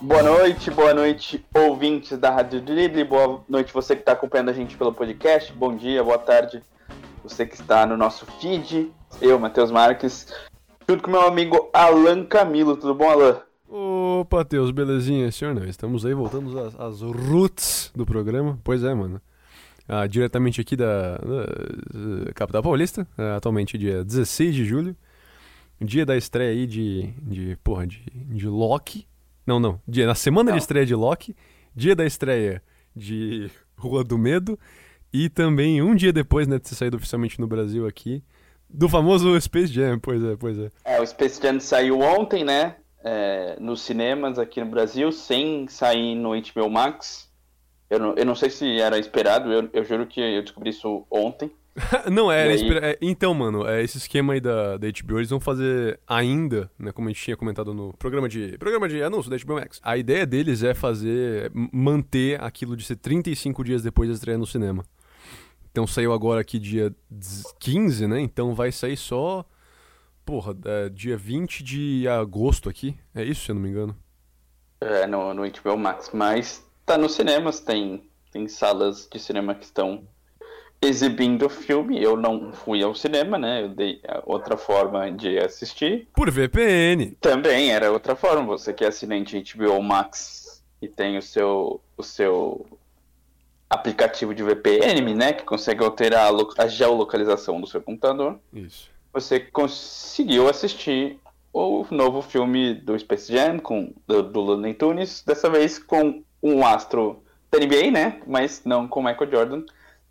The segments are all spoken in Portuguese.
Boa noite, boa noite, ouvintes da Rádio Drible, boa noite você que está acompanhando a gente pelo podcast, bom dia, boa tarde, você que está no nosso feed, eu, Matheus Marques, junto com meu amigo Alan Camilo, tudo bom, Alan? Opa, Teus, belezinha, senhor não, estamos aí, voltamos às, às roots do programa, pois é, mano, ah, diretamente aqui da, da capital paulista, ah, atualmente dia 16 de julho, dia da estreia aí de, de porra, de, de Loki, não, não. Dia, na semana não. de estreia de Loki, dia da estreia de Rua do Medo e também um dia depois, né, de ter saído oficialmente no Brasil aqui, do famoso Space Jam, pois é, pois é. É, o Space Jam saiu ontem, né, é, nos cinemas aqui no Brasil, sem sair no HBO Max. Eu não, eu não sei se era esperado, eu, eu juro que eu descobri isso ontem. não, é, aí... é, Então, mano, é, esse esquema aí da, da HBO, eles vão fazer ainda, né? Como a gente tinha comentado no programa de. Programa de anúncio da HBO Max. A ideia deles é fazer. manter aquilo de ser 35 dias depois da estreia no cinema. Então saiu agora aqui dia 15, né? Então vai sair só. Porra, é, dia 20 de agosto aqui. É isso, se eu não me engano. É, no, no HBO Max. Mas tá nos cinemas, tem, tem salas de cinema que estão exibindo o filme. Eu não fui ao cinema, né? Eu dei outra forma de assistir. Por VPN. Também era outra forma. Você que é assinante HBO Max e tem o seu, o seu aplicativo de VPN, né? Que consegue alterar a, a geolocalização do seu computador. Isso. Você conseguiu assistir o novo filme do Space Jam com, do, do Looney Tunes, dessa vez com um astro da NBA, né? Mas não com Michael Jordan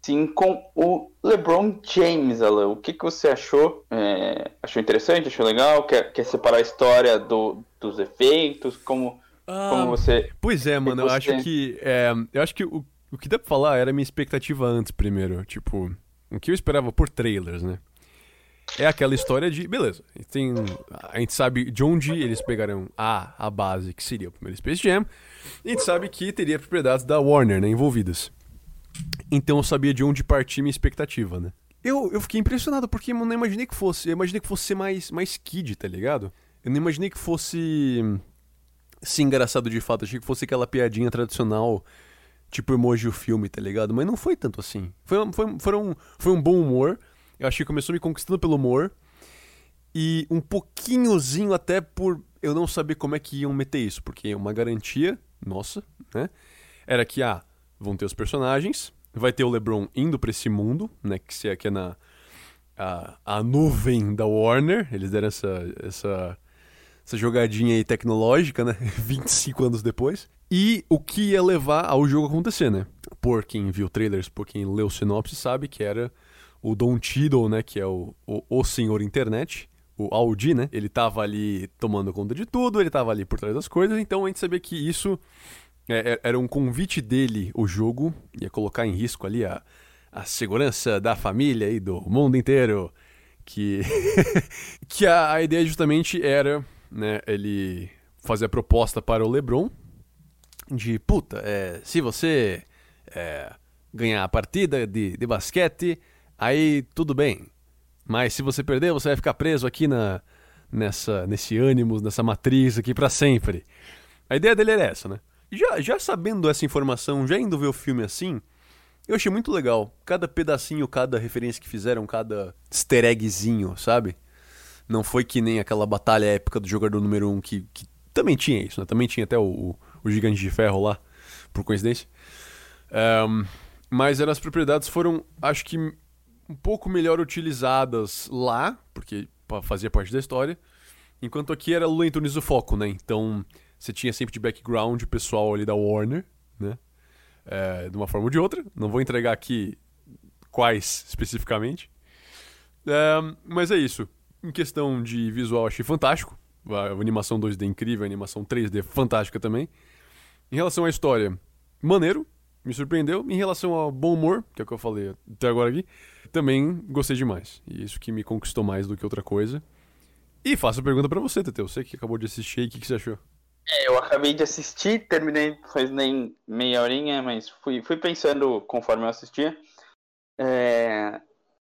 sim com o LeBron James, Alan. O que, que você achou? É, achou interessante? Achou legal? Quer, quer separar a história do, dos efeitos? Como, ah, como você. Pois é, mano. Eu acho que. É, eu acho que o, o que dá pra falar era a minha expectativa antes, primeiro. Tipo, o que eu esperava por trailers, né? É aquela história de. Beleza, tem, a gente sabe de onde eles pegaram a, a base, que seria o primeiro Space Jam. A gente sabe que teria propriedades da Warner né, envolvidas. Então eu sabia de onde partir minha expectativa, né? Eu, eu fiquei impressionado porque eu não imaginei que fosse. Eu imaginei que fosse mais, mais kid, tá ligado? Eu não imaginei que fosse. Se engraçado de fato. Achei que fosse aquela piadinha tradicional, tipo emoji o filme, tá ligado? Mas não foi tanto assim. Foi, foi, foram, foi um bom humor. Eu achei que começou me conquistando pelo humor. E um pouquinhozinho até por eu não saber como é que iam meter isso. Porque uma garantia, nossa, né? Era que, ah, vão ter os personagens, vai ter o LeBron indo para esse mundo, né, que se é que é na a, a nuvem da Warner, eles deram essa essa essa jogadinha aí tecnológica, né, 25 anos depois. E o que ia levar ao jogo acontecer, né? Por quem viu trailers, por quem leu sinopse, sabe que era o Don Cheadle, né, que é o, o, o senhor internet, o Audi, né? Ele tava ali tomando conta de tudo, ele tava ali por trás das coisas, então a gente sabia que isso é, é, era um convite dele o jogo, ia colocar em risco ali a, a segurança da família e do mundo inteiro. Que, que a, a ideia justamente era né, ele fazer a proposta para o LeBron de puta, é, se você é, ganhar a partida de, de basquete, aí tudo bem. Mas se você perder, você vai ficar preso aqui na, nessa, nesse ânimo, nessa matriz aqui para sempre. A ideia dele era essa, né? Já, já sabendo essa informação, já indo ver o filme assim, eu achei muito legal. Cada pedacinho, cada referência que fizeram, cada easter eggzinho, sabe? Não foi que nem aquela batalha épica do jogador número 1 um que, que também tinha isso, né? Também tinha até o, o, o Gigante de Ferro lá, por coincidência. Um, mas as propriedades foram, acho que, um pouco melhor utilizadas lá, porque fazia parte da história, enquanto aqui era Lula Tunis o foco, né? Então você tinha sempre de background o pessoal ali da Warner, né? É, de uma forma ou de outra. Não vou entregar aqui quais especificamente. É, mas é isso. Em questão de visual, achei fantástico. A animação 2D incrível, a animação 3D fantástica também. Em relação à história, maneiro, me surpreendeu. Em relação ao bom humor, que é o que eu falei até agora aqui, também gostei demais. E isso que me conquistou mais do que outra coisa. E faço a pergunta para você, Teteu. Você que acabou de assistir, o que, que você achou? É, eu acabei de assistir, terminei faz nem meia horinha, mas fui, fui pensando conforme eu assistia. É,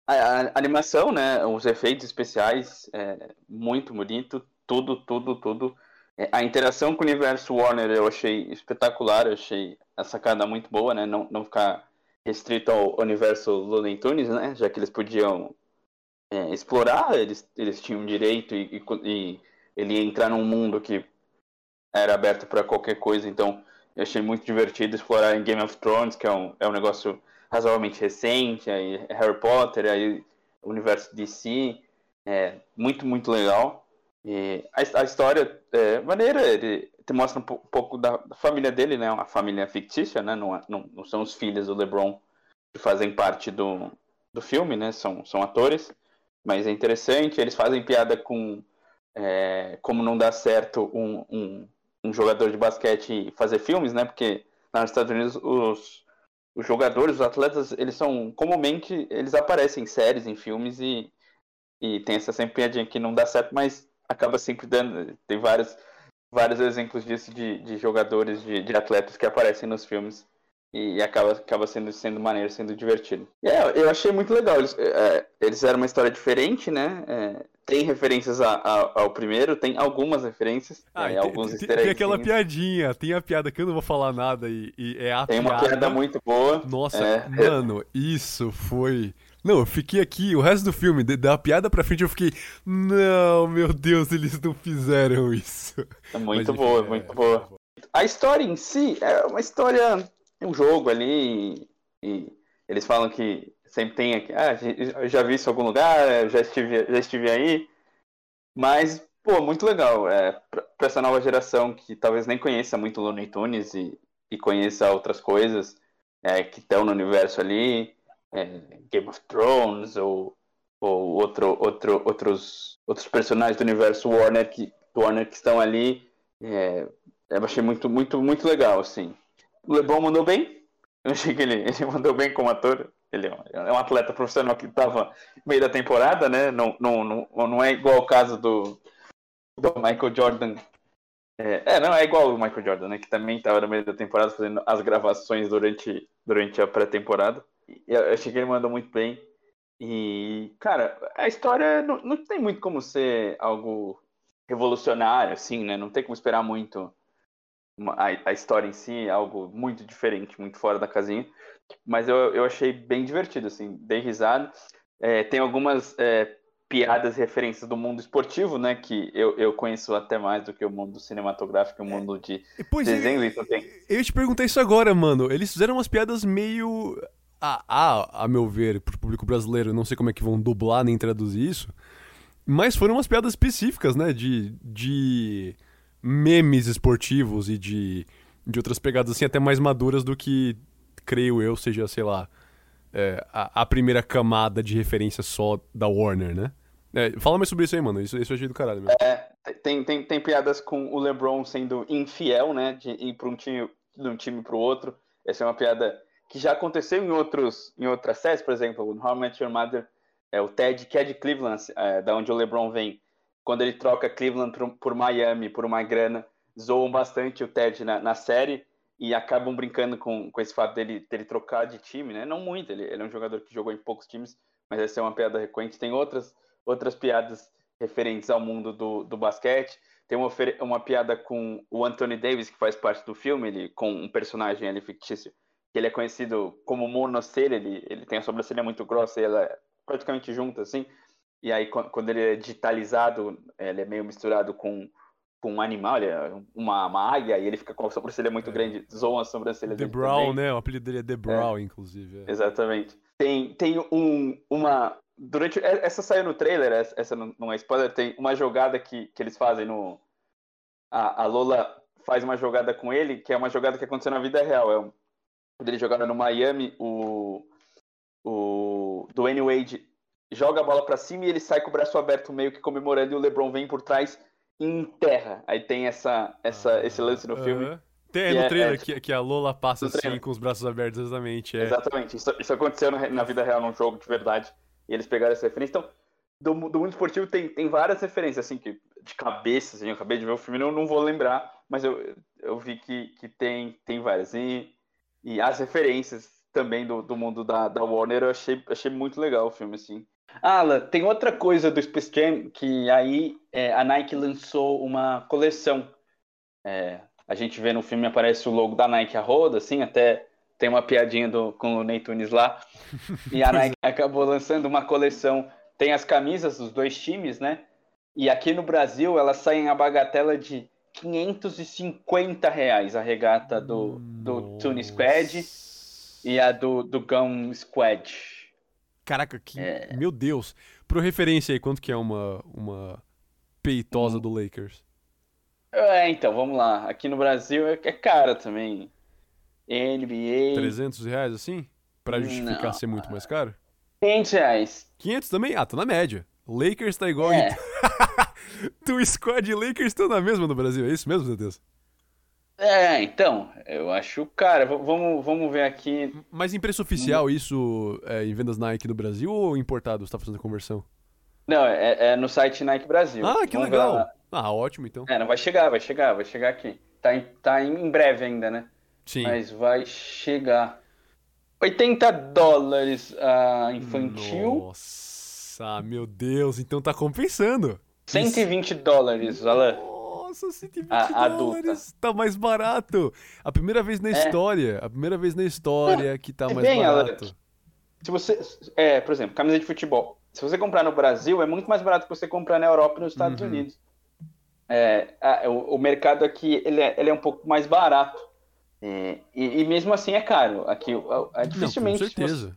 A, a animação, né? Os efeitos especiais, é, muito bonito. Tudo, tudo, tudo. É, a interação com o universo Warner eu achei espetacular, eu achei a sacada muito boa, né? Não, não ficar restrito ao universo Looney Tunes, né? Já que eles podiam é, explorar, eles, eles tinham direito e, e, e, ele ia entrar num mundo que era aberto para qualquer coisa, então eu achei muito divertido explorar em Game of Thrones, que é um, é um negócio razoavelmente recente, aí Harry Potter, aí o universo DC, é muito, muito legal. E a, a história é maneira, ele te mostra um pouco da, família dele, né? Uma família fictícia, né? Não, não, não, são os filhos do LeBron que fazem parte do, do filme, né? São, são atores. Mas é interessante, eles fazem piada com é, como não dá certo um, um, um, jogador de basquete fazer filmes, né? Porque nos Estados Unidos os, os jogadores, os atletas, eles são comumente eles aparecem em séries, em filmes e, e tem essa sempre piadinha que não dá certo, mas acaba sempre dando. Tem vários, vários exemplos disso de, de jogadores, de, de atletas que aparecem nos filmes e, acaba, acaba sendo, sendo maneiro, sendo divertido. E é, eu achei muito legal. Eles, é, eles eram uma história diferente, né? É, tem referências a, a, ao primeiro, tem algumas referências, ah, é, tem, alguns tem, tem aquela piadinha, tem a piada que eu não vou falar nada e, e é a Tem piada... uma piada muito boa. Nossa, é. mano, isso foi... Não, eu fiquei aqui, o resto do filme, da piada pra frente, eu fiquei. Não, meu Deus, eles não fizeram isso. É muito Mas, boa, é, muito é, boa. A história em si é uma história um jogo ali e eles falam que sempre tem aqui, ah, eu já vi isso em algum lugar, já estive, já estive aí, mas, pô, muito legal, é, pra, essa nova geração que talvez nem conheça muito Looney Tunes e, e conheça outras coisas é, que estão no universo ali, é, Game of Thrones ou, ou outro, outro, outros, outros personagens do universo Warner que, Warner que estão ali, é, eu achei muito, muito, muito legal, assim. O LeBron mandou bem. Eu achei que ele, ele mandou bem como ator. Ele é um atleta profissional que estava meio da temporada, né? Não, não, não, não é igual o caso do, do Michael Jordan. É, é, não é igual o Michael Jordan, né? Que também estava no meio da temporada fazendo as gravações durante, durante a pré-temporada. Eu achei que ele mandou muito bem. E, cara, a história não, não tem muito como ser algo revolucionário, assim, né? Não tem como esperar muito a, a, história em si é algo muito diferente, muito fora da casinha. Mas eu, eu achei bem divertido, assim, dei risada. É, tem algumas é, piadas e referências do mundo esportivo, né? Que eu, eu conheço até mais do que o mundo cinematográfico, o mundo de pois desenho. É, então tem... Eu te perguntei isso agora, mano. Eles fizeram umas piadas meio. A, a, meu ver, pro público brasileiro, não sei como é que vão dublar nem traduzir isso. Mas foram umas piadas específicas, né? De. de memes esportivos e de, de outras pegadas assim, até mais maduras do que, creio eu, seja, sei lá, é, a, a, primeira camada de referência só da Warner, né? É, fala mais sobre isso aí, mano. Isso, isso eu achei do caralho mesmo. É, tem, tem, tem piadas com o LeBron sendo infiel, né? De ir pra um time, de um time pro outro. Essa é uma piada que já aconteceu em, outros, em outras séries, por exemplo, o How I Met Your Mother, é, o Ted, que é de Cleveland, é, da onde o LeBron vem quando ele troca Cleveland por, por Miami por uma grana, zoam bastante o Ted na, na, série e acabam brincando com, com esse fato dele, dele trocar de time, né? Não muito, ele, ele é um jogador que jogou em poucos times, mas essa é uma piada recorrente. Tem outras, outras piadas referentes ao mundo do, do basquete. Tem uma, uma piada com o Anthony Davis, que faz parte do filme, ele, com um personagem ali fictício, que ele é conhecido como monocelha, ele, ele tem a sobrancelha muito grossa e ela é praticamente junta, assim. E aí, quando ele é digitalizado, ele é meio misturado com, com um animal, ele é uma, uma águia, e ele fica com a sobrancelha muito é. grande, zoam as sobrancelhas The Brown, também. né? O apelido dele é The Brown, é. inclusive. É. Exatamente. Tem, tem um, uma... Durante... Essa saiu no trailer, essa não é spoiler, tem uma jogada que, que eles fazem no... A, a Lola faz uma jogada com ele, que é uma jogada que aconteceu na vida real. É um... Quando ele jogava no Miami, o... O Dwayne Wade joga a bola para cima e ele sai com o braço aberto meio que comemorando e o LeBron vem por trás e enterra. Aí tem essa, essa, ah, esse lance no uh -huh. filme. Tem no é, trailer é, que, que a Lola passa assim com os braços abertos, exatamente. É. Exatamente. Isso, isso aconteceu na vida real, num jogo de verdade. E eles pegaram essa referência. Então, do, do mundo esportivo tem, tem várias referências, assim, que de cabeça, assim, eu acabei de ver o filme, não, não vou lembrar, mas eu, eu vi que, que tem, tem várias. E, e as referências também do, do mundo da, da Warner, eu achei, achei muito legal o filme, assim. Alan, tem outra coisa do Space Jam que aí é, a Nike lançou uma coleção. É, a gente vê no filme aparece o logo da Nike a roda, assim, até tem uma piadinha do, com o Ney Tunes lá. E a Nike acabou lançando uma coleção. Tem as camisas dos dois times, né? E aqui no Brasil elas saem a bagatela de 550 reais a regata do, do Tune Squad e a do, do Gun Squad. Caraca, que. É... Meu Deus. Pro referência aí, quanto que é uma, uma peitosa hum. do Lakers? É, então, vamos lá. Aqui no Brasil é, é cara também. NBA. 300 reais assim? Pra justificar Não. ser muito mais caro? 500 reais. 500 também? Ah, tá na média. Lakers tá igual. É. tu squad e Lakers estão na mesma no Brasil, é isso mesmo, meu Deus? É, então, eu acho, cara, vamos, vamos ver aqui. Mas em preço oficial, isso é em vendas Nike no Brasil ou importado? Você tá fazendo a conversão? Não, é, é, no site Nike Brasil. Ah, que vamos legal. Ah, ótimo, então. É, não vai chegar, vai chegar, vai chegar aqui. Tá em, tá em breve ainda, né? Sim. Mas vai chegar. 80 dólares uh, infantil. Nossa, meu Deus, então tá compensando. 120 Isso. dólares, Alan. Nossa, 120 a, dólares. Adulta. Tá mais barato. A primeira vez na é. história. A primeira vez na história que tá é mais bem, barato. Alan, se você. É, por exemplo, camisa de futebol. Se você comprar no Brasil, é muito mais barato que você comprar na Europa e nos Estados uhum. Unidos. É, a, o, o, mercado aqui ele é, ele é um pouco mais barato. É, e, e, mesmo assim é caro. Aqui, é, dificilmente. Não, com certeza. Você,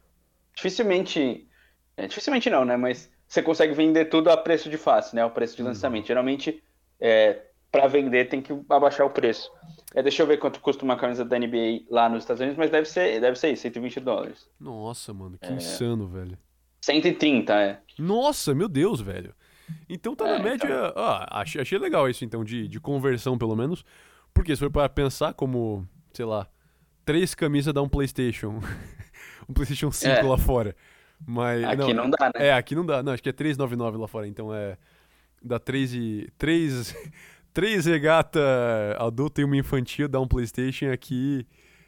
dificilmente. É, dificilmente não, né? Mas você consegue vender tudo a preço de face, né? O preço de uhum. lançamento. Geralmente, é, para vender tem que abaixar o preço. É, deixa eu ver quanto custa uma camisa da NBA lá nos Estados Unidos, mas deve ser, deve ser isso, 120 dólares. Nossa, mano, que é... insano, velho. 130, é. Nossa, meu Deus, velho. Então tá é, na média. Então... Ah, achei, achei legal isso, então, de, de conversão, pelo menos. Porque se for para pensar como, sei lá, três camisas dá um PlayStation. um PlayStation 5 é. lá fora. Mas, aqui não, não, dá, né? É, aqui não dá. Não, acho que é 399 lá fora. Então é. Dá 3 e. 3. Três regata adulta e uma infantil, dá um PlayStation aqui,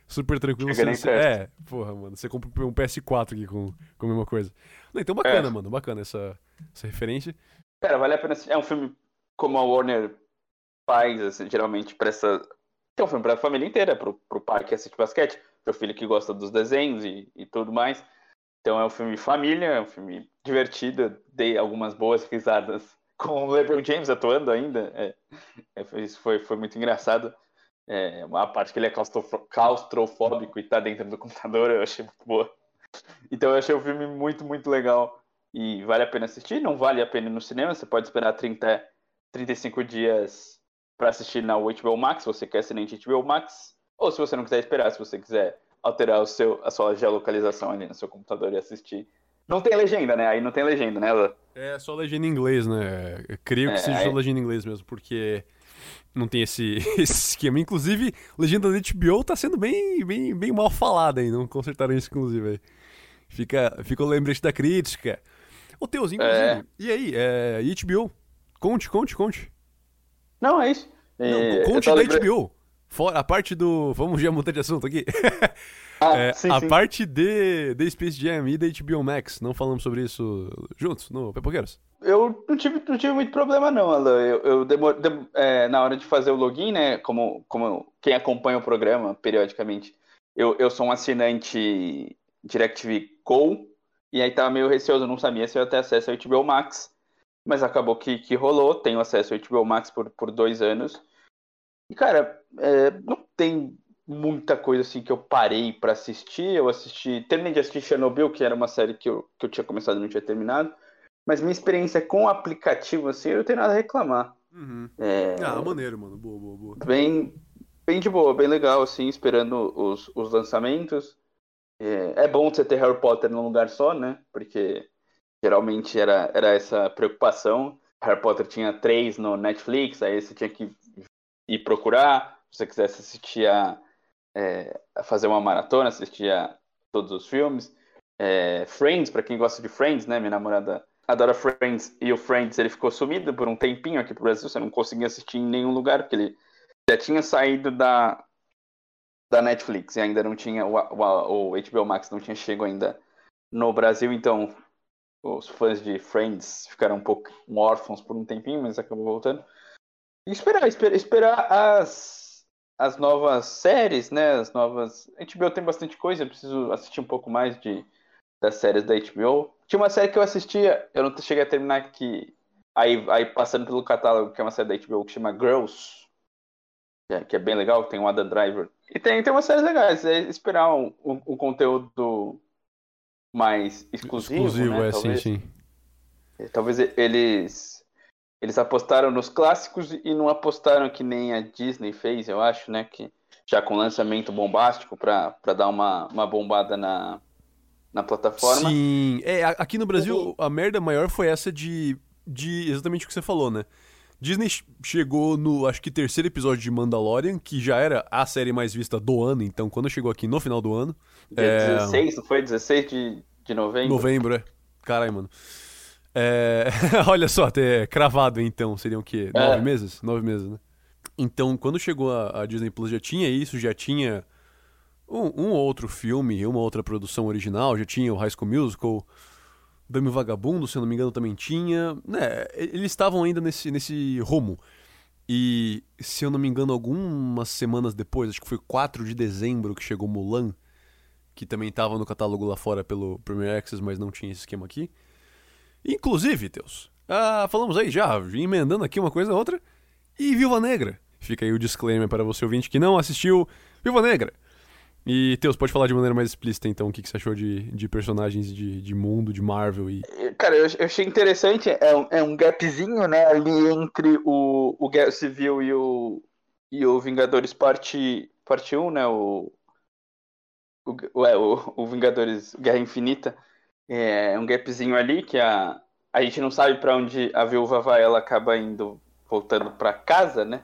super tranquilo. Você, é, porra, mano. Você compra um PS4 aqui com, com a mesma coisa. Não, então bacana, é. mano. Bacana essa, essa referência. Cara, vale a pena. É um filme como a Warner faz, assim, geralmente, pra essa. É um filme pra família inteira, pro, pro pai que assiste basquete, pro filho que gosta dos desenhos e, e tudo mais. Então é um filme família, é um filme divertido, dei algumas boas risadas com o LeBron James atuando ainda. É, é, isso foi, foi muito engraçado. É, uma parte que ele é claustrofóbico e tá dentro do computador, eu achei muito boa. Então eu achei o filme muito, muito legal. E vale a pena assistir, não vale a pena ir no cinema, você pode esperar 30, 35 dias para assistir na HBO Max, se você quer assinante HBO Max, ou se você não quiser esperar, se você quiser alterar o seu, a sua geolocalização ali no seu computador e assistir não tem legenda, né? Aí não tem legenda, né? É só legenda em inglês, né? Eu creio que é, seja aí... só legenda em inglês mesmo, porque não tem esse, esse esquema. Inclusive, legenda da HBO tá sendo bem, bem, bem mal falada aí, não consertaram isso, inclusive. Aí. Fica, fica o lembrete da crítica. Ô, Teus, inclusive, é. e aí? É, HBO? Conte, conte, conte. Não, é isso. Não, é, conte da lembrando... HBO. Fora, a parte do. Vamos já mudar de assunto aqui. Ah, é, sim, a sim. parte de, de Space Jam e da HBO Max, não falamos sobre isso juntos no Pepoqueiros? Eu não tive, não tive muito problema, não, Alan. Eu, eu demor, dem, é, na hora de fazer o login, né? Como, como quem acompanha o programa periodicamente, eu, eu sou um assinante DirecTV Go, e aí tava meio receoso, não sabia se eu ia ter acesso ao HBO Max, mas acabou que, que rolou, tenho acesso ao HBO Max por, por dois anos. E, cara, é, não tem muita coisa assim que eu parei para assistir. Eu assisti, terminei de assistir Chernobyl, que era uma série que eu, que eu tinha começado e não tinha terminado. Mas minha experiência com o aplicativo, assim, eu não tenho nada a reclamar. Uhum. É... Ah, maneiro, mano. Boa, boa, boa. Bem, bem de boa, bem legal, assim, esperando os, os lançamentos. É, é bom você ter Harry Potter num lugar só, né? Porque geralmente era, era essa preocupação. Harry Potter tinha três no Netflix, aí você tinha que ir procurar. Se você quisesse assistir a, é, fazer uma maratona, assistir a todos os filmes. É, Friends, para quem gosta de Friends, né? Minha namorada adora Friends e o Friends ele ficou sumido por um tempinho aqui pro Brasil, você não conseguia assistir em nenhum lugar, porque ele já tinha saído da, da Netflix e ainda não tinha, o, o, o HBO Max não tinha chegado ainda no Brasil, então os fãs de Friends ficaram um pouco órfãos por um tempinho, mas acabou voltando. E esperar, esperar, esperar as, as novas séries, né? As novas. A HBO tem bastante coisa, eu preciso assistir um pouco mais de, das séries da HBO. Tinha uma série que eu assistia, eu não cheguei a terminar que. Aí, aí passando pelo catálogo, que é uma série da HBO que chama Girls, que é, que é bem legal, tem o Adam Driver. E tem, tem umas séries legais, é esperar um, um, um conteúdo mais exclusivo. Exclusivo, né? é, talvez, sim, sim. É, talvez eles. Eles apostaram nos clássicos e não apostaram que nem a Disney fez, eu acho, né? Que já com lançamento bombástico para dar uma, uma bombada na, na plataforma. Sim, é, aqui no Brasil a merda maior foi essa de, de exatamente o que você falou, né? Disney chegou no, acho que terceiro episódio de Mandalorian, que já era a série mais vista do ano, então quando chegou aqui no final do ano. Dia é... 16, não foi? 16 de, de novembro? Novembro, é. Caralho, mano. É... Olha só, até cravado então, seriam o quê? É. Nove meses? Nove meses, né? Então, quando chegou a, a Disney Plus, já tinha isso, já tinha um, um outro filme, uma outra produção original, já tinha o High School Musical, Dame Vagabundo, se eu não me engano, também tinha. Né, eles estavam ainda nesse, nesse rumo. E, se eu não me engano, algumas semanas depois, acho que foi 4 de dezembro que chegou Mulan, que também estava no catálogo lá fora pelo Premier Access, mas não tinha esse esquema aqui. Inclusive, Teus, ah, falamos aí já, emendando aqui uma coisa outra, e Viúva Negra. Fica aí o disclaimer para você ouvinte que não assistiu Viúva Negra. E, Teus, pode falar de maneira mais explícita, então, o que, que você achou de, de personagens de, de mundo, de Marvel e... Cara, eu, eu achei interessante, é um, é um gapzinho, né, ali entre o, o Guerra Civil e o, e o Vingadores parte, parte 1, né, o, o, é, o, o Vingadores Guerra Infinita, é um gapzinho ali que a, a gente não sabe para onde a viúva vai, ela acaba indo, voltando para casa, né,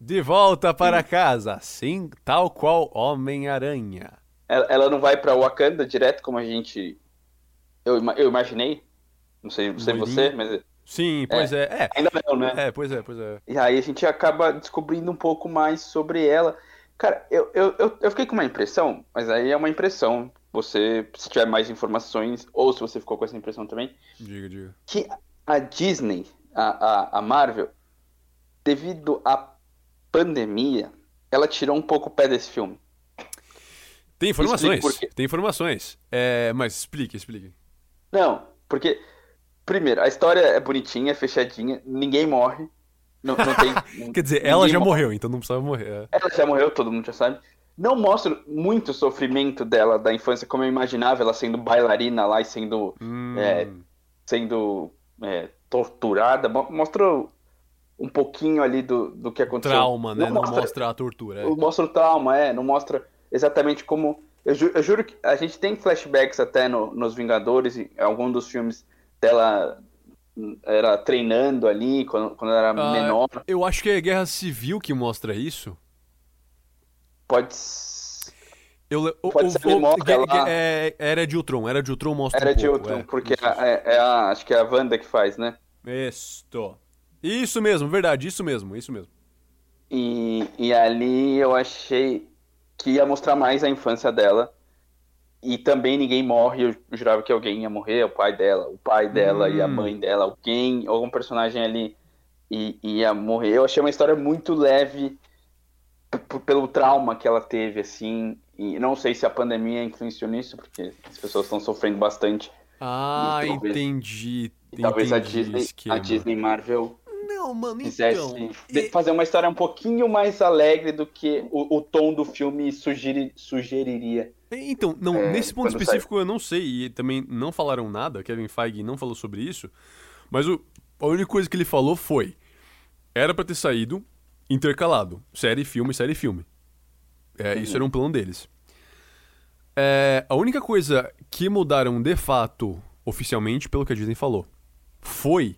de volta para casa, assim, tal qual Homem-Aranha. Ela, ela, não vai para Wakanda direto, como a gente. Eu, eu imaginei. Não sei, não sei você, mas. Sim, pois é. é. é. Ainda não, né? É, pois é, pois é. E aí a gente acaba descobrindo um pouco mais sobre ela. Cara, eu, eu, eu, eu fiquei com uma impressão, mas aí é uma impressão. Você, se tiver mais informações, ou se você ficou com essa impressão também. Diga, diga. Que a Disney, a, a, a Marvel, devido a pandemia, ela tirou um pouco o pé desse filme. Tem informações, tem informações. É, mas explique, explique. Não, porque, primeiro, a história é bonitinha, fechadinha, ninguém morre. Não, não tem, Quer dizer, ela já morre. morreu, então não precisava morrer. É. Ela já morreu, todo mundo já sabe. Não mostra muito sofrimento dela da infância, como eu imaginava, ela sendo bailarina lá e sendo, hum. é, sendo é, torturada. Mostra um pouquinho ali do, do que aconteceu. Trauma, né? Não mostra, não mostra a tortura. É. Mostra o trauma, é. Não mostra exatamente como. Eu, ju, eu juro que a gente tem flashbacks até no, nos Vingadores, em algum dos filmes dela era treinando ali quando, quando era ah, menor. Eu acho que é Guerra Civil que mostra isso. Pode eu, Pode o, ser lá... é, Era de Ultron, Era de Ultron mostra Era um de pouco, Ultron, é, porque é, é, a, acho que é a Wanda que faz, né? Isto. Isso mesmo, verdade, isso mesmo, isso mesmo. E, e ali eu achei que ia mostrar mais a infância dela. E também ninguém morre, eu jurava que alguém ia morrer, o pai dela, o pai dela hum. e a hum. mãe dela, alguém, algum personagem ali ia morrer. Eu achei uma história muito leve pelo trauma que ela teve, assim. E não sei se a pandemia influenciou nisso, porque as pessoas estão sofrendo bastante. Ah, talvez, entendi. talvez a Disney, a Disney Marvel não, mano, então. E... Fazer uma história um pouquinho mais alegre do que o, o tom do filme sugeri, sugeriria. Então, não, é, nesse ponto específico sai. eu não sei, e também não falaram nada, Kevin Feige não falou sobre isso, mas o, a única coisa que ele falou foi: era para ter saído intercalado, série, filme, série, filme. É, uhum. Isso era um plano deles. É, a única coisa que mudaram de fato, oficialmente, pelo que a Disney falou, foi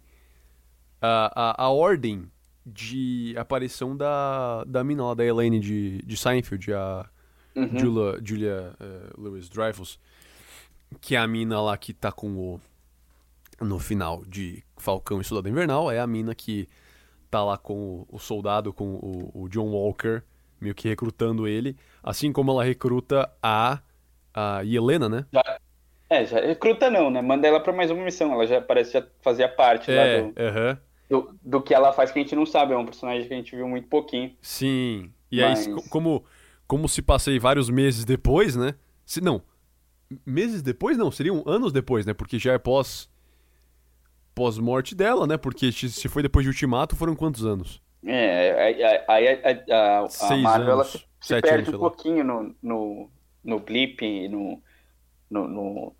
a, a, a ordem de aparição da, da mina lá, da Elaine de, de Seinfeld, a uhum. Julia, Julia uh, Lewis Dreyfus, que é a mina lá que tá com o. No final de Falcão e Soldado Invernal, é a mina que tá lá com o, o soldado, com o, o, John Walker, meio que recrutando ele, assim como ela recruta a, a Helena, né? Já, é, já recruta não, né? Manda ela pra mais uma missão, ela já parece já fazia parte é, lá do, uhum. do, do, que ela faz que a gente não sabe, é um personagem que a gente viu muito pouquinho. Sim, e Mas... aí, como, como se passei vários meses depois, né? Se, não, meses depois não, seriam anos depois, né? Porque já é pós pós-morte dela, né? Porque se foi depois de Ultimato, foram quantos anos? É, aí a, a, a, a Marvel ela se, se perde anos, um pouquinho no, no, no blip, no, no, no,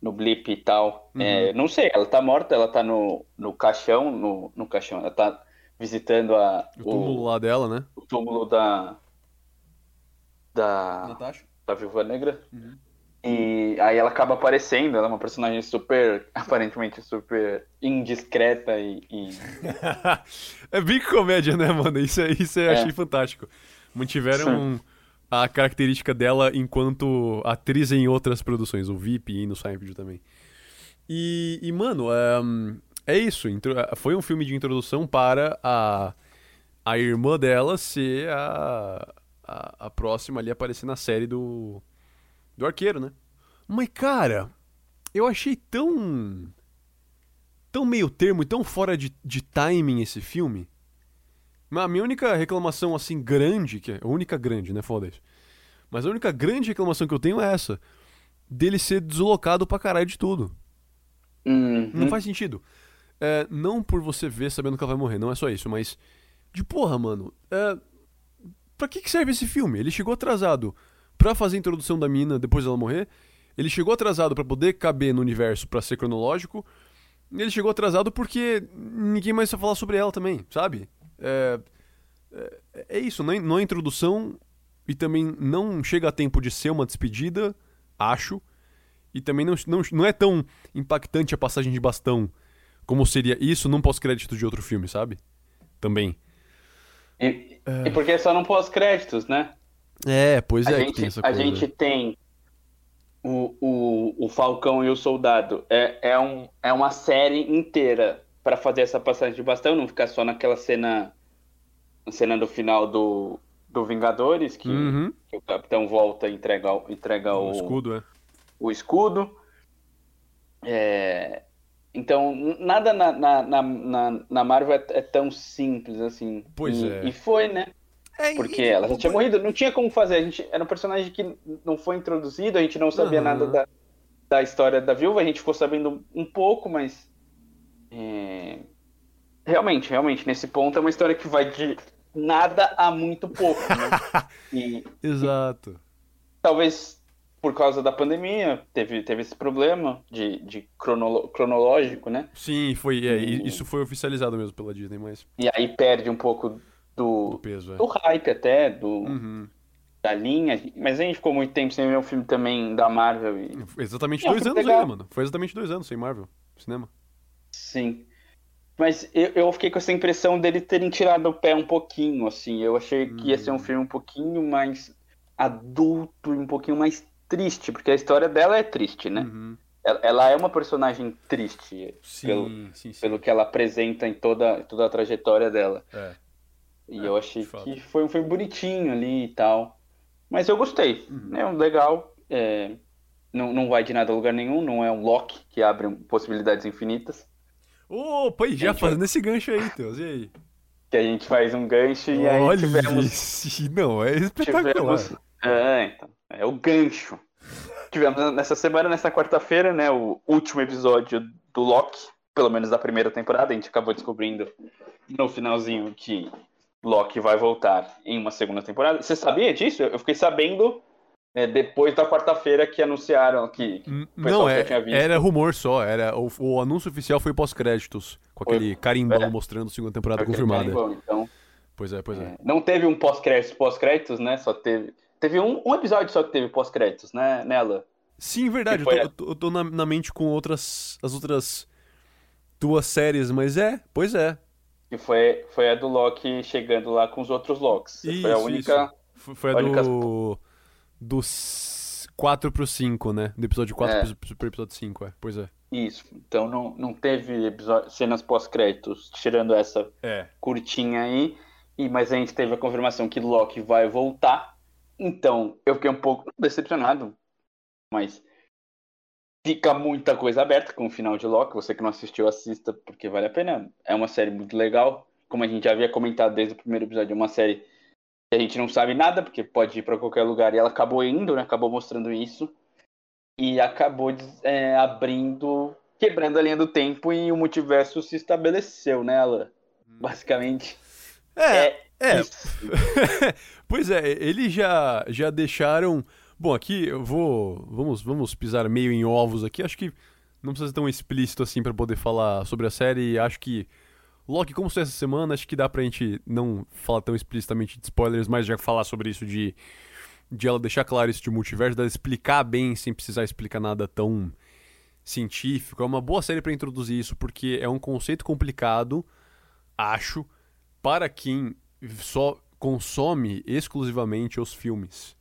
no blip e tal. Uhum. É, não sei, ela tá morta, ela tá no, no caixão, no, no caixão, ela tá visitando a, o túmulo o, lá dela, né? O túmulo da. Da. Natasha? Da Viúva Negra. Uhum. E aí ela acaba aparecendo, ela é uma personagem super, aparentemente super indiscreta e. e... é bem comédia, né, mano? Isso, isso eu é. achei fantástico. Mantiveram a característica dela enquanto atriz em outras produções, o VIP e no Seinfeld também. E, e mano, um, é isso. Foi um filme de introdução para a, a irmã dela ser a, a, a próxima ali aparecer na série do do arqueiro, né? Mas, cara, eu achei tão. tão meio termo e tão fora de, de timing esse filme. A minha única reclamação, assim, grande, que é a única grande, né? Foda isso. Mas a única grande reclamação que eu tenho é essa: dele ser deslocado pra caralho de tudo. Uhum. Não faz sentido. É, não por você ver sabendo que ela vai morrer, não é só isso, mas. De porra, mano. É, pra que, que serve esse filme? Ele chegou atrasado para fazer a introdução da mina depois dela morrer. Ele chegou atrasado para poder caber no universo para ser cronológico. Ele chegou atrasado porque ninguém mais vai falar sobre ela também, sabe? É, é, é isso, não é, não é introdução e também não chega a tempo de ser uma despedida, acho. E também não, não, não é tão impactante a passagem de bastão como seria isso num pós-crédito de outro filme, sabe? Também. E, é... e porque é só num pós-créditos, né? É, pois a é, gente, que tem essa a coisa. Gente tem o, o, o Falcão e o Soldado. É, é, um, é uma série inteira para fazer essa passagem de bastão, não ficar só naquela cena cena do final do, do Vingadores, que, uhum. que o Capitão volta e entrega, entrega o, o escudo. É. O escudo. É, então, nada na, na, na, na Marvel é, é, tão simples assim. Pois e, é. E foi, né? É, porque e, ela já tinha morrido, não tinha como fazer. A gente era um personagem que não foi introduzido, a gente não sabia uhum. nada da, da história da viúva, a gente ficou sabendo um pouco, mas. É... Realmente, realmente, nesse ponto é uma história que vai de nada a muito pouco. Né? e, Exato. E, talvez por causa da pandemia teve, teve esse problema de, de cronolo, cronológico, né? Sim, foi. É, e... Isso foi oficializado mesmo pela Disney, mas. E aí perde um pouco do, do, peso, é. do hype até, do, uhum. da linha. Mas a gente ficou muito tempo sem ver um filme também da Marvel. E... Exatamente é, dois anos legal. ainda, mano. Foi exatamente dois anos sem Marvel, cinema. Sim. Mas eu, eu fiquei com essa impressão dele terem tirado o pé um pouquinho, assim. Eu achei que ia ser um hum. filme um pouquinho mais adulto e um pouquinho mais triste, porque a história dela é triste, né? Uhum. Ela, ela, é uma personagem triste sim, pelo, sim, sim. pelo que ela apresenta em toda, toda a trajetória dela. É. E é, eu achei que foi, foi bonitinho ali e tal. Mas eu gostei. Uhum. É um legal. É, não, não vai de nada a lugar nenhum. Não é um lock que abre possibilidades infinitas. Opa, e já fazendo esse gancho aí, Teus. E aí? Que a gente faz um gancho e aí Olha tivemos... Esse... Não, é espetacular. Tivemos... É, então. É o gancho. Tivemos nessa semana, nessa quarta-feira, né? O último episódio do Loki. Pelo menos da primeira temporada. A gente acabou descobrindo no finalzinho que Loki vai voltar em uma segunda temporada. Você sabia disso? Eu fiquei sabendo é, depois da quarta-feira que anunciaram que, que não é, era rumor só, era o, o anúncio oficial foi pós-créditos com foi, aquele carimbão é. mostrando a segunda temporada confirmada. Carimbão, então, pois é, pois é. é não teve um pós-créditos, pós-créditos, né? Só teve teve um, um episódio só que teve pós-créditos, né? Nela. Sim, verdade. Eu tô, a... eu tô, eu tô na, na, mente com outras as outras duas séries, mas é, pois é. Que foi, foi a do Loki chegando lá com os outros Locks. Isso, foi a única. Isso. Foi a, a única... do. Dos 4 pro 5, né? Do episódio 4 é. pro, pro episódio 5, é. Pois é. Isso. Então não, não teve episódio, cenas pós-créditos, tirando essa é. curtinha aí. E, mas a gente teve a confirmação que Loki vai voltar. Então, eu fiquei um pouco decepcionado. Mas fica muita coisa aberta com o final de Loki. Você que não assistiu, assista, porque vale a pena. É uma série muito legal. Como a gente já havia comentado desde o primeiro episódio, é uma série que a gente não sabe nada, porque pode ir para qualquer lugar. E ela acabou indo, né? Acabou mostrando isso. E acabou é, abrindo, quebrando a linha do tempo e o multiverso se estabeleceu, né, Alan? Hum. Basicamente. É, é. é. pois é, eles já, já deixaram. Bom, aqui eu vou. Vamos, vamos pisar meio em ovos aqui. Acho que não precisa ser tão explícito assim para poder falar sobre a série. Acho que. Loki, como foi essa semana, acho que dá pra gente não falar tão explicitamente de spoilers, mas já falar sobre isso de. De ela deixar claro isso de multiverso, dela explicar bem sem precisar explicar nada tão científico. É uma boa série para introduzir isso, porque é um conceito complicado, acho, para quem só consome exclusivamente os filmes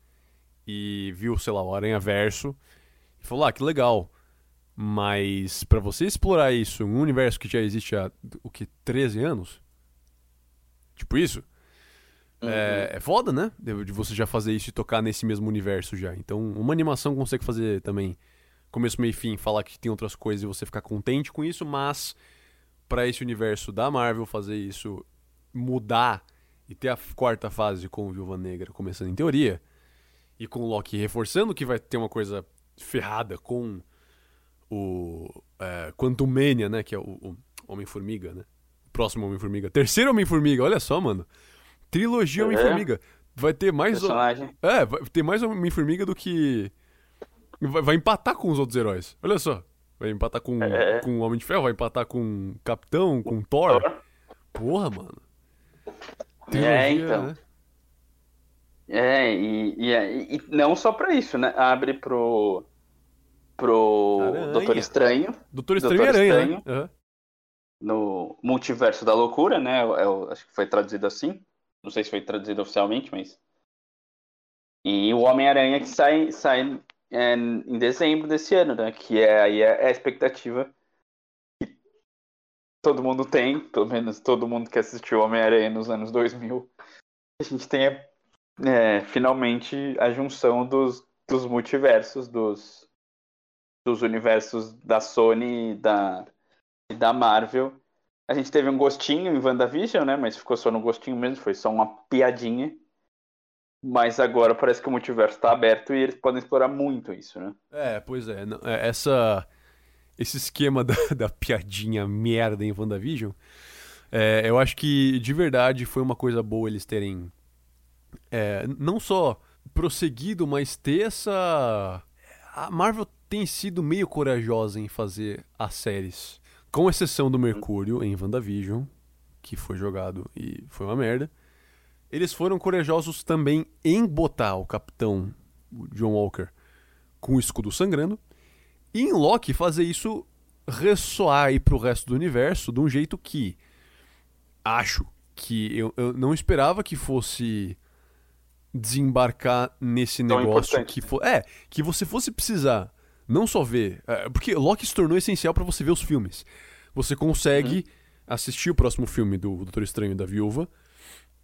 e viu, sei lá, o Aranha Verso e falou: "Ah, que legal". Mas para você explorar isso, um universo que já existe há o que 13 anos, tipo isso, uhum. é, é foda, né? De você já fazer isso e tocar nesse mesmo universo já. Então, uma animação consegue fazer também começo, meio e fim, falar que tem outras coisas e você ficar contente com isso, mas para esse universo da Marvel fazer isso mudar e ter a quarta fase com Viúva Negra começando em teoria, e com o Loki reforçando que vai ter uma coisa ferrada com o é, Quantum Mania, né, que é o, o Homem-Formiga, né? O próximo Homem-Formiga. Terceiro Homem-Formiga, olha só, mano. Trilogia é. Homem-Formiga. Vai ter mais... Personagem. É, vai ter mais Homem-Formiga do que... Vai, vai, empatar com os outros heróis. Olha só. Vai empatar com, é. com o Homem de Ferro, vai empatar com o Capitão, com o Thor. Porra, mano. Trilogia, é, então. Né? É, e, e, é, e, não só pra isso, né? Abre pro. pro Aranha. Doutor Estranho. Doutor Estranho Doutor e Aranha, né? Estranho, né? Uhum. No Multiverso da Loucura, né? Eu, acho que foi traduzido assim. Não sei se foi traduzido oficialmente, mas. E o Homem-Aranha que sai, sai é, em dezembro desse ano, né? Que é aí é a expectativa todo mundo tem, pelo menos todo mundo que assistiu Homem-Aranha nos anos 2000, a gente tem é, finalmente a junção dos, dos multiversos, dos, dos universos da Sony e da, e da Marvel. A gente teve um gostinho em WandaVision, né? Mas ficou só no gostinho mesmo, foi só uma piadinha. Mas agora parece que o multiverso está aberto e eles podem explorar muito isso, né? É, pois é. é essa esse esquema da, da piadinha merda em WandaVision, é, eu acho que de verdade foi uma coisa boa eles terem é, não só prosseguido, mas ter essa. A Marvel tem sido meio corajosa em fazer as séries. Com exceção do Mercúrio em WandaVision, que foi jogado e foi uma merda. Eles foram corajosos também em botar o capitão John Walker com o escudo sangrando e em Loki fazer isso ressoar aí pro resto do universo de um jeito que acho que eu, eu não esperava que fosse desembarcar nesse Tão negócio importante. que for, é que você fosse precisar não só ver é, porque Loki se tornou essencial para você ver os filmes você consegue uhum. assistir o próximo filme do Doutor Estranho da Viúva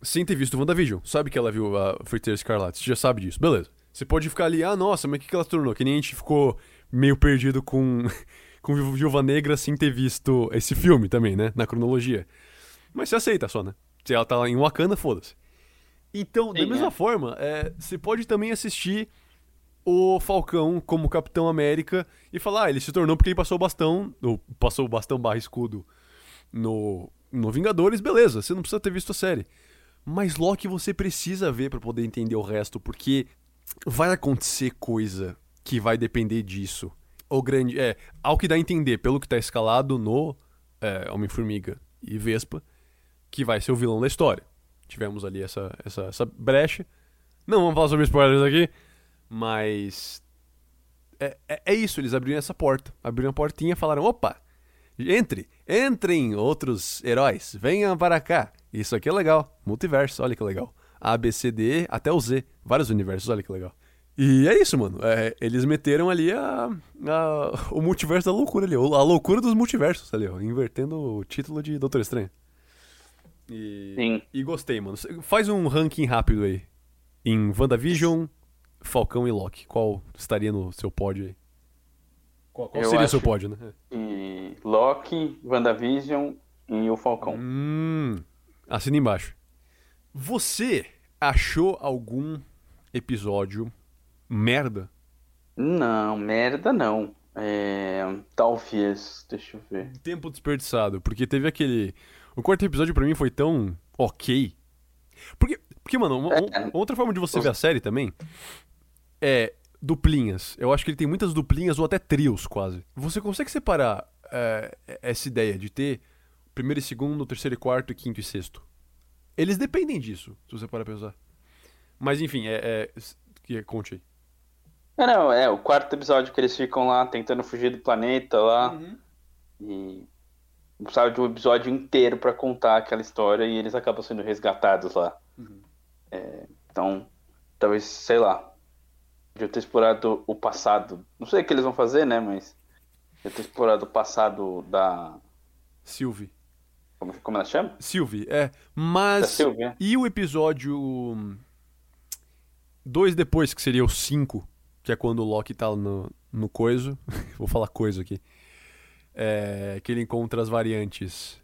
sem ter visto o WandaVision sabe que ela viu a Feiticeira Escarlate você já sabe disso beleza você pode ficar ali ah nossa mas o que, que ela tornou que nem a gente ficou meio perdido com, com Viúva Negra sem ter visto esse filme também, né? Na cronologia. Mas você aceita só, né? Se ela tá lá em Wakanda, foda-se. Então, Sim, da mesma é. forma, é, você pode também assistir o Falcão como Capitão América e falar, ah, ele se tornou porque ele passou o bastão, ou passou o bastão barra escudo no, no Vingadores, beleza, você não precisa ter visto a série. Mas Loki você precisa ver para poder entender o resto, porque vai acontecer coisa que vai depender disso. O grande. É, ao que dá a entender, pelo que está escalado no é, Homem-Formiga e Vespa, que vai ser o vilão da história. Tivemos ali essa, essa, essa brecha. Não vamos falar sobre spoilers aqui, mas. É, é, é isso, eles abriram essa porta. Abriram a portinha e falaram: opa, entre, entrem outros heróis, venham para cá. Isso aqui é legal. Multiverso, olha que legal. A, B, C, D, até o Z. Vários universos, olha que legal. E é isso, mano. É, eles meteram ali a, a, o multiverso da loucura ali. A loucura dos multiversos ali, ó. Invertendo o título de Doutor Estranho. E, Sim. e gostei, mano. Faz um ranking rápido aí. Em WandaVision, Falcão e Loki. Qual estaria no seu pódio aí? Qual, qual seria acho- seu pódio, né? E Loki, WandaVision e o Falcão. Hum, assina embaixo. Você achou algum episódio merda? Não, merda não. É, talvez, deixa eu ver. Tempo desperdiçado, porque teve aquele. O quarto episódio pra mim foi tão ok. Porque, porque mano, uma, É. uma outra forma de você ver a série também é duplinhas. Eu acho que ele tem muitas duplinhas ou até trios quase. Você consegue separar é, essa ideia de ter primeiro e segundo, terceiro e quarto, e quinto e sexto. Eles dependem disso, se você parar pra pensar. Mas enfim, é. é que- conte aí. É, não, é o quarto episódio que eles ficam lá tentando fugir do planeta lá. E precisava de um episódio inteiro pra contar aquela história e eles acabam sendo resgatados lá. É, então, talvez, sei lá, podia ter explorado o passado. Não sei o que eles vão fazer, né? Mas podia ter explorado o passado da. Sylvie. Como, como ela chama? Sylvie, é. Da Mas. Sylvia. E o episódio. Dois depois, que seria o 5, que é quando o Loki tá no, no coiso. Vou falar coisa aqui. É, que ele encontra as variantes.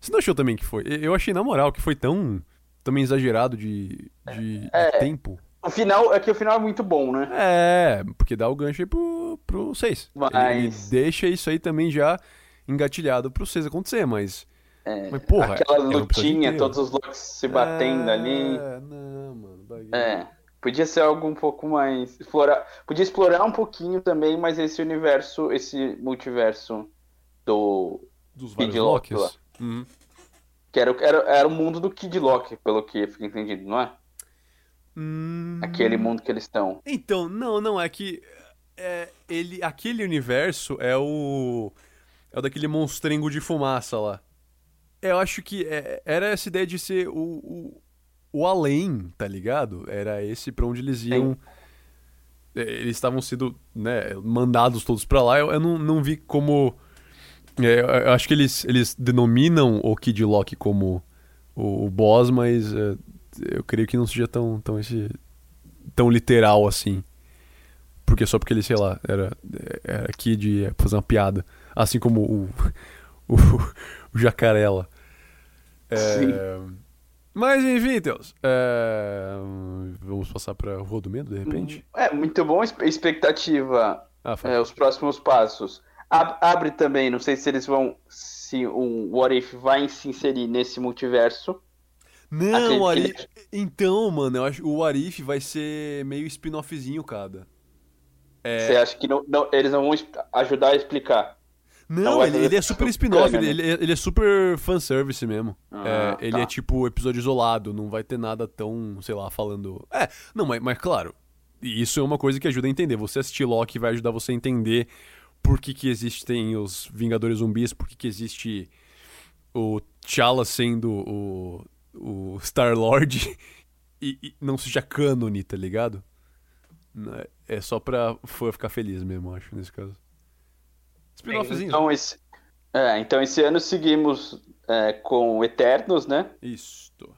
Você não achou também que foi? Eu achei, na moral, que foi tão. Também exagerado de, de, de É. tempo. O final, é que o final é muito bom, né? É, porque dá o gancho aí pro, pro 6. Mas- Ele, deixa isso aí também já engatilhado pro 6 acontecer, mas. É, mas porra. Aquela é lutinha, todos os Locks se batendo ali. É, não, mano. É, podia ser algo um pouco mais explorar, podia explorar um pouquinho também, mas esse universo, esse multiverso do Dos Kid vários Loki Locks. Uhum. que era, era, era o mundo do Kid Loki, pelo que fica entendido, não é? Hum, Aquele mundo que eles estão. Então, não, não, é que é, ele, aquele universo é o é o daquele monstrengo de fumaça lá. Eu acho que é- era essa ideia de ser o, o, o além, tá ligado? Era esse pra onde eles iam. É, Eles estavam sendo né, mandados todos pra lá. Eu, eu não, não vi como. É, eu- acho que eles, eles denominam o Kid Loki como o, o boss, mas é, eu creio que não seja tão, tão esse tão literal assim. Porque só porque ele, sei lá, era, era Kid é, fazer uma piada. Assim como o, o, o Jacarela. É, Sim. Mas enfim, Teus. é, vamos passar pra Rua do Medo, de repente? É, muito bom, espe- expectativa, Ah, é, os próximos passos. Ab- abre também, não sei se eles vão, se o What If vai se inserir nesse multiverso. Não, o Arif... Então, mano, eu acho o Arif vai ser meio spin-offzinho, cada. É. Você acha que não, não- eles não vão ajudar a explicar? Não, ele, ele é super spin-off, bacana, ele, ele, ele é super fanservice mesmo. Ah, É, ele tá. é tipo episódio isolado, não vai ter nada tão, sei lá, falando. É, não, mas, mas claro, isso é uma coisa que ajuda a entender. Você assistir Loki vai ajudar você a entender por que, que existem os Vingadores Zumbis, por que, que existe o T'Challa sendo o, o Star-Lord e, e não seja cânone, tá ligado? Não, é- só pra fã ficar feliz mesmo, acho, nesse caso. Spin-offzinho. Então esse, é, então esse ano seguimos é, com Eternos, né? Isto.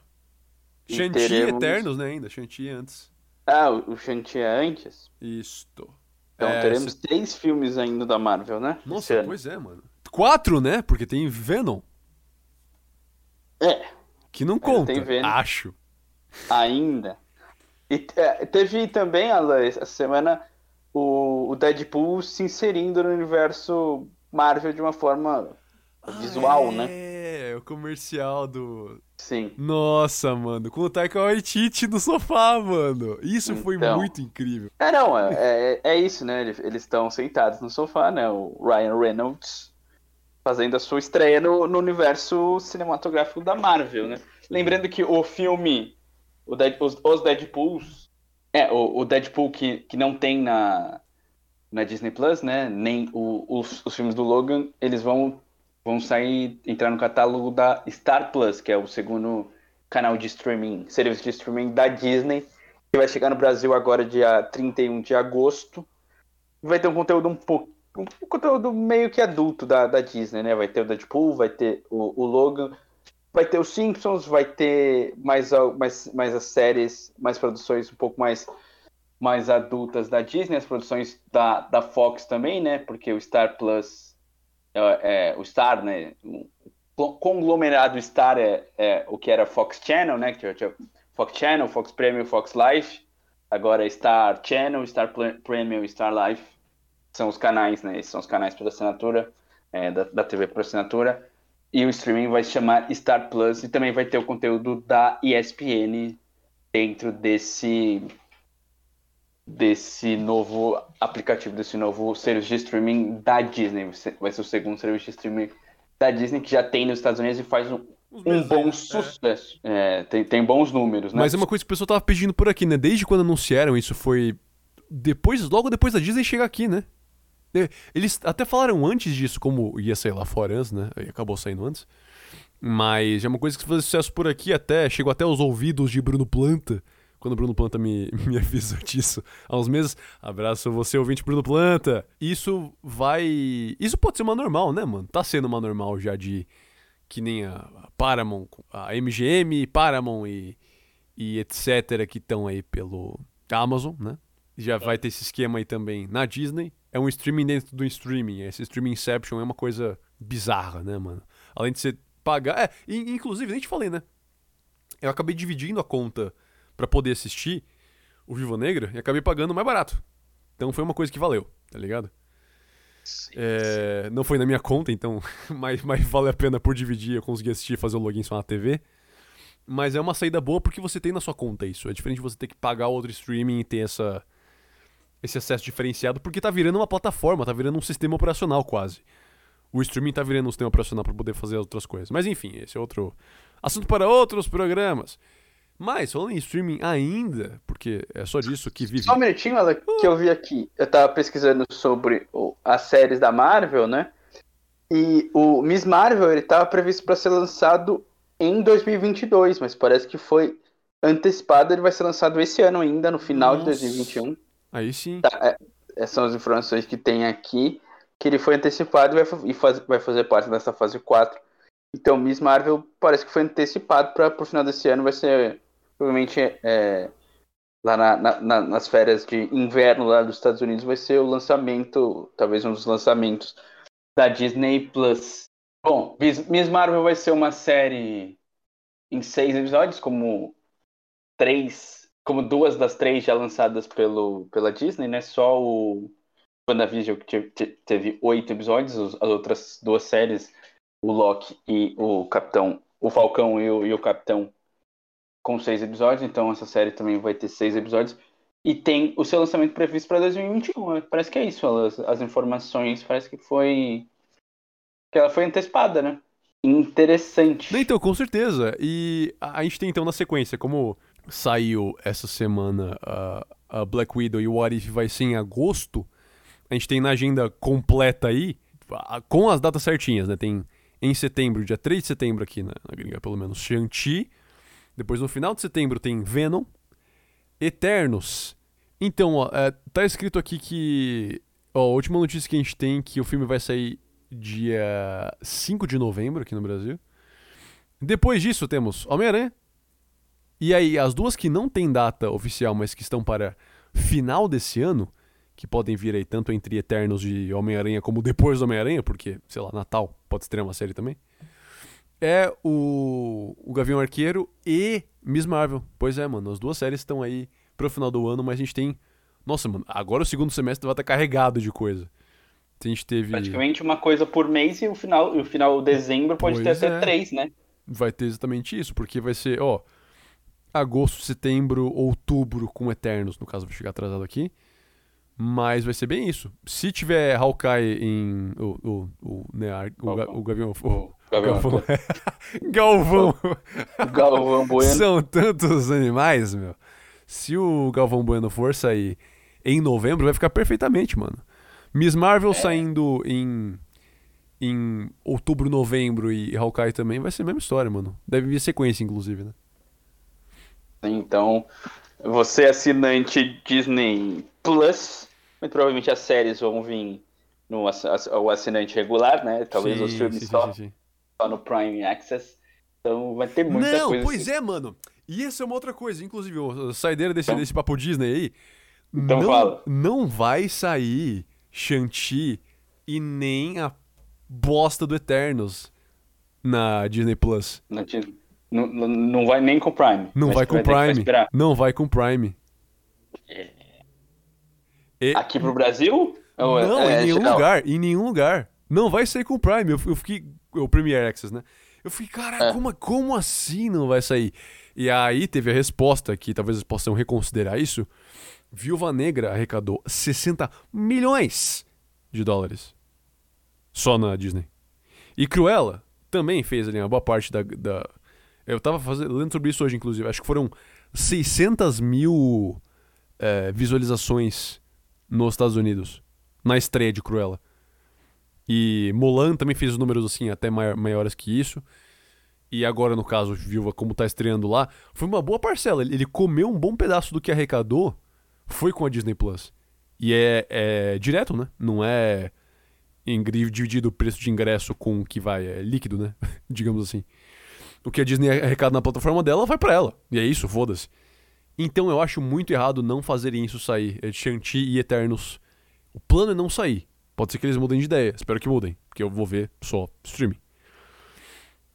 Shang-Chi teremos- Eternos, né, ainda. Shang-Chi antes. Ah, o o Shang-Chi é antes. Isto. Então É, teremos cê- três filmes ainda da Marvel, né? Nossa, pois é, mano. Quatro, né? Porque tem Venom. É, Que não conta. tem Venom. Acho. ainda. E é, teve também, Alan, essa semana, o, o Deadpool se inserindo no universo Marvel de uma forma visual, né? O comercial do. Sim. Nossa, mano. Com o Taika Waititi no sofá, mano. Isso foi Então. muito incrível. É, não, é, é, é isso, né? Eles eles estão sentados no sofá, né? O Ryan Reynolds fazendo a sua estreia no, no universo cinematográfico da Marvel, né? Lembrando que o filme, o Dead- os, os Deadpools, é, o, o Deadpool que, que não tem na, na Disney Plus, né? Nem o- os, os filmes do Logan, eles vão, vão sair, entrar no catálogo da Star Plus, que é o segundo canal de streaming, serviço de streaming da Disney, que vai chegar no Brasil agora dia 31 de agosto. Vai ter um conteúdo um pouco. Um conteúdo meio que adulto da, da Disney, né? Vai ter o Deadpool, vai ter o, o Logan, vai ter os Simpsons, vai ter mais, mais, mais as séries, mais produções um pouco mais, mais adultas da Disney, as produções da, da Fox também, né? Porque o Star Plus, é, é o Star, né? O conglomerado Star é, é, o que era Fox Channel, né? Que tinha Fox Channel, Fox Premium, Fox Life. Agora é Star Channel, Star Premium, Star Life. São os canais, né? Esses são os canais por assinatura, é, da, da TV por assinatura. E o streaming vai se chamar Star Plus e também vai ter o conteúdo da ESPN dentro desse desse novo aplicativo, desse novo serviço de streaming da Disney. Vai ser o segundo serviço de streaming da Disney que já tem nos Estados Unidos e faz um, um bom é. sucesso. É. É, tem, tem bons números, né? Mas é uma coisa que o pessoal tava pedindo por aqui, né? Desde quando anunciaram isso foi depois, logo depois da Disney chegar aqui, né? Eles até falaram antes disso, como ia sair lá fora antes, né? E acabou saindo antes. Mas é uma coisa que faz sucesso por aqui até, chegou até aos ouvidos de Bruno Planta, quando o Bruno Planta me, me avisou disso há uns meses. Abraço você, ouvinte Bruno Planta. Isso vai. Isso pode ser uma normal, né, mano? Tá sendo uma normal já de. Que nem a Paramount, a MGM, Paramount e, e etc. que estão aí pelo Amazon, né? Já vai ter esse esquema aí também na Disney é um streaming dentro do streaming. Esse streaming Inception é uma coisa bizarra, né, mano? Além de você pagar. É, inclusive, nem te falei, né? Eu acabei dividindo a conta para poder assistir o Vivo Negra e acabei pagando mais barato. Então foi uma coisa que valeu, tá ligado? Sim, é, sim. Não foi na minha conta, então, mas, mas vale a pena por dividir. Eu consegui assistir fazer o login só na TV. Mas é uma saída boa porque você tem na sua conta isso. É diferente de você ter que pagar outro streaming e ter essa esse acesso diferenciado, porque tá virando uma plataforma, tá virando um sistema operacional quase. O streaming tá virando um sistema operacional para poder fazer outras coisas. Mas enfim, esse é outro assunto para outros programas. Mas, falando em streaming ainda, porque é só disso que vive. Só um minutinho, Ela, que eu vi aqui. Eu tava pesquisando sobre as séries da Marvel, né? E o Miss Marvel, ele tava previsto para ser lançado em 2022, mas parece que foi antecipado. Ele vai ser lançado esse ano ainda, no final Nossa. de 2021. Aí sim. Tá, é, essas são as informações que tem aqui, que ele foi antecipado e e vai fazer parte dessa fase 4. Então, Miss Marvel parece que foi antecipado para o final desse ano, vai ser provavelmente é, lá na, na, nas férias de inverno lá dos Estados Unidos, vai ser o lançamento, talvez um dos lançamentos da Disney Plus. Bom, Miss Marvel vai ser uma série em seis episódios, como três como duas das três já lançadas pelo, pela Disney, né? Só o WandaVision que teve oito episódios, as outras duas séries, o Loki e o Capitão, o Falcão e o, e o Capitão com seis episódios, então essa série também vai ter seis episódios. E tem o seu lançamento previsto para 2021. Né? Parece que é isso, as, as informações, parece que foi. que ela foi antecipada, né? Interessante. Então, com certeza. E a gente tem então na sequência, como saiu essa semana a, a Black Widow e o What If vai ser em agosto, a gente tem na agenda completa aí, com as datas certinhas, né? Tem em setembro, dia 3 de setembro aqui na, na gringa, pelo menos, Shang-Chi. Depois no final de setembro tem Venom, Eternos. Então, ó, é, tá escrito aqui que. Ó, a última notícia que a gente tem é que o filme vai sair dia 5 de novembro aqui no Brasil. Depois disso temos Homem-Aranha, e aí, as duas que não têm data oficial, mas que estão para final desse ano, que podem vir aí tanto entre Eternos de Homem-Aranha como depois do Homem-Aranha, porque, sei lá, Natal pode estrear uma série também, é o, o Gavião Arqueiro e Miss Marvel. Pois é, mano, as duas séries estão aí pro final do ano, mas a gente tem. Nossa, mano, agora o segundo semestre vai estar carregado de coisa. A gente teve. Praticamente uma coisa por mês e o final, o final de dezembro pode pois ter é. até três, né? Vai ter exatamente isso, porque vai ser, ó agosto, setembro, outubro com Eternos, no caso vou chegar atrasado aqui. Mas vai ser bem isso. Se tiver Hawkeye em. O, o, o, né, o, o, o Gavião. O, Galvão. Galvão. Galvão Bueno. São tantos animais, meu. Se o Galvão Bueno for sair em novembro, vai ficar perfeitamente, mano. Miss Marvel é. saindo em, em outubro, novembro e Hawkeye também vai ser a mesma história, mano. Deve vir sequência, inclusive, né? Então, você é assinante Disney Plus, muito provavelmente as séries vão vir no o assinante regular, né? Talvez sim, os filmes sim, só, sim, só, no Prime Access. Então vai ter muita não, coisa. Pois assim. é, mano. E essa é uma outra coisa, inclusive, a saideira desse, então, desse papo Disney aí. Então não, fala. não vai sair Shang-Chi e nem a bosta do Eternos na Disney Plus. Não, não, não vai nem com Prime. Não vai com vai Prime. Não vai com Prime. É. E... Aqui pro Brasil? Não, é, em nenhum geral. lugar. Em nenhum lugar. Não vai sair com Prime. Eu, eu fiquei. O Premiere Access, né? Eu fiquei, cara, é. como, como assim não vai sair? E aí teve a resposta que talvez eles possam reconsiderar isso. Viúva Negra arrecadou 60 milhões de dólares. Só na Disney. E Cruella também fez ali uma boa parte da. da... Eu tava fazendo, lendo sobre isso hoje, inclusive. Acho que foram 600 mil é, visualizações nos Estados Unidos. Na estreia de Cruella. E Mulan também fez números assim, até maiores que isso. E agora, no caso, Viúva, como tá estreando lá, foi uma boa parcela. Ele comeu um bom pedaço do que arrecadou, foi com a Disney Plus. E é, é direto, né? Não é dividido o preço de ingresso com o que vai, é líquido, né? Digamos assim. O que a Disney arrecada na plataforma dela vai para ela. E é isso, foda-se. Então eu acho muito errado não fazerem isso sair. É Shang-Chi e Eternos. O plano é não sair. Pode ser que eles mudem de ideia. Espero que mudem. Porque eu vou ver só streaming.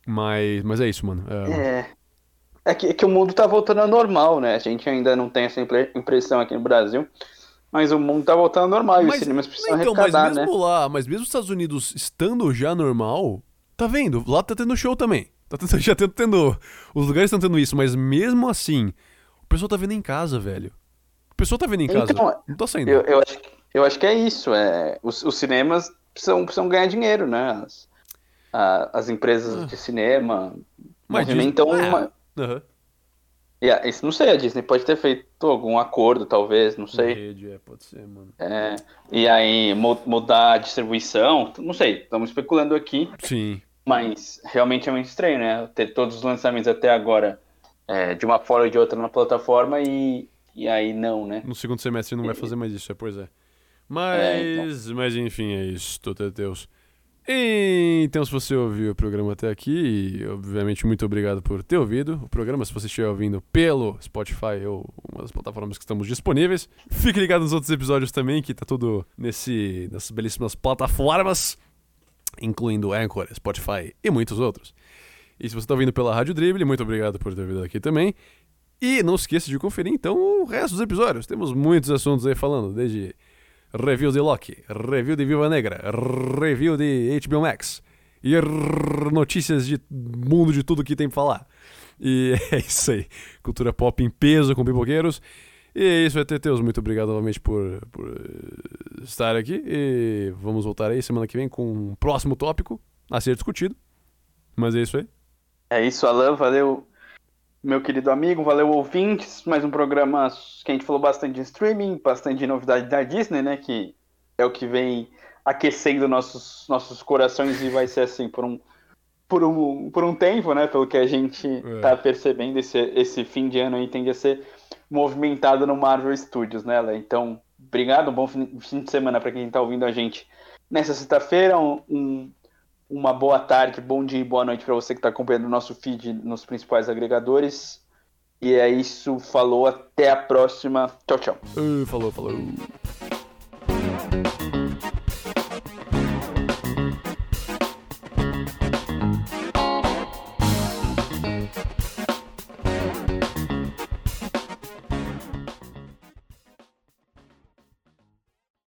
Mas, mas é isso, mano. É... é... É, que, é que o mundo tá voltando ao normal, né? A gente ainda não tem essa impressão aqui no Brasil. Mas o mundo tá voltando ao normal mas, e os cinemas precisam então, arrecadar, mas mesmo né? lá, mas mesmo os Estados Unidos estando já normal, tá vendo? Lá tá tendo show também. Tá tendo, já tá tendo. Os lugares estão tendo isso, mas mesmo assim, o pessoal tá vendo em casa, velho. O pessoal tá vendo em casa. Então, não tá saindo. Eu, eu, acho, eu acho que é isso. É, os, os cinemas precisam, precisam ganhar dinheiro, né? As, a, as empresas ah. de cinema mas movimentam Disney... uma. Uhum. Yeah, isso não sei, a Disney pode ter feito algum acordo, talvez, não sei. Rede, é, pode ser, mano. É, e aí mudar a distribuição, não sei, estamos especulando aqui. Sim. Mas realmente é muito estranho, né? Ter todos os lançamentos até agora é, de uma forma ou de outra na plataforma e, e aí não, né? No segundo semestre não vai fazer mais isso, é, pois é. Mas, é, então. mas enfim, é isso, é Deus. Então, se você ouviu o programa até aqui, obviamente muito obrigado por ter ouvido o programa. Se você estiver ouvindo pelo Spotify ou uma das plataformas que estamos disponíveis, fique ligado nos outros episódios também, que tá tudo nesse, nessas belíssimas plataformas incluindo Anchor, Spotify e muitos outros. E se você está ouvindo pela Rádio Dribble, muito obrigado por ter vindo aqui também. E não esqueça de conferir então o resto dos episódios. Temos muitos assuntos aí falando, desde review de Loki, review de Viva Negra, review de HBO Max e notícias de mundo de tudo que tem pra falar. E é isso aí. Cultura pop em peso com pipoqueiros. E é isso, Teteus. Muito obrigado novamente por, por estar aqui. E vamos voltar aí semana que vem com um próximo tópico a ser discutido. Mas é isso aí. É isso, Alan. Valeu, meu querido amigo. Valeu, ouvintes. Mais um programa que a gente falou bastante de streaming, bastante de novidade da Disney, né? Que é o que vem aquecendo nossos, nossos corações e vai ser assim por um, por um, por um tempo, né? Pelo que a gente é. tá percebendo, esse, esse fim de ano aí tende a ser movimentado no Marvel Studios, né, Léo? Então, obrigado, um bom fim de semana para quem está ouvindo a gente nessa sexta-feira. Um, uma boa tarde, bom dia e boa noite para você que está acompanhando o nosso feed nos principais agregadores. E é isso, falou, até a próxima. Tchau, tchau. Uh, falou, falou.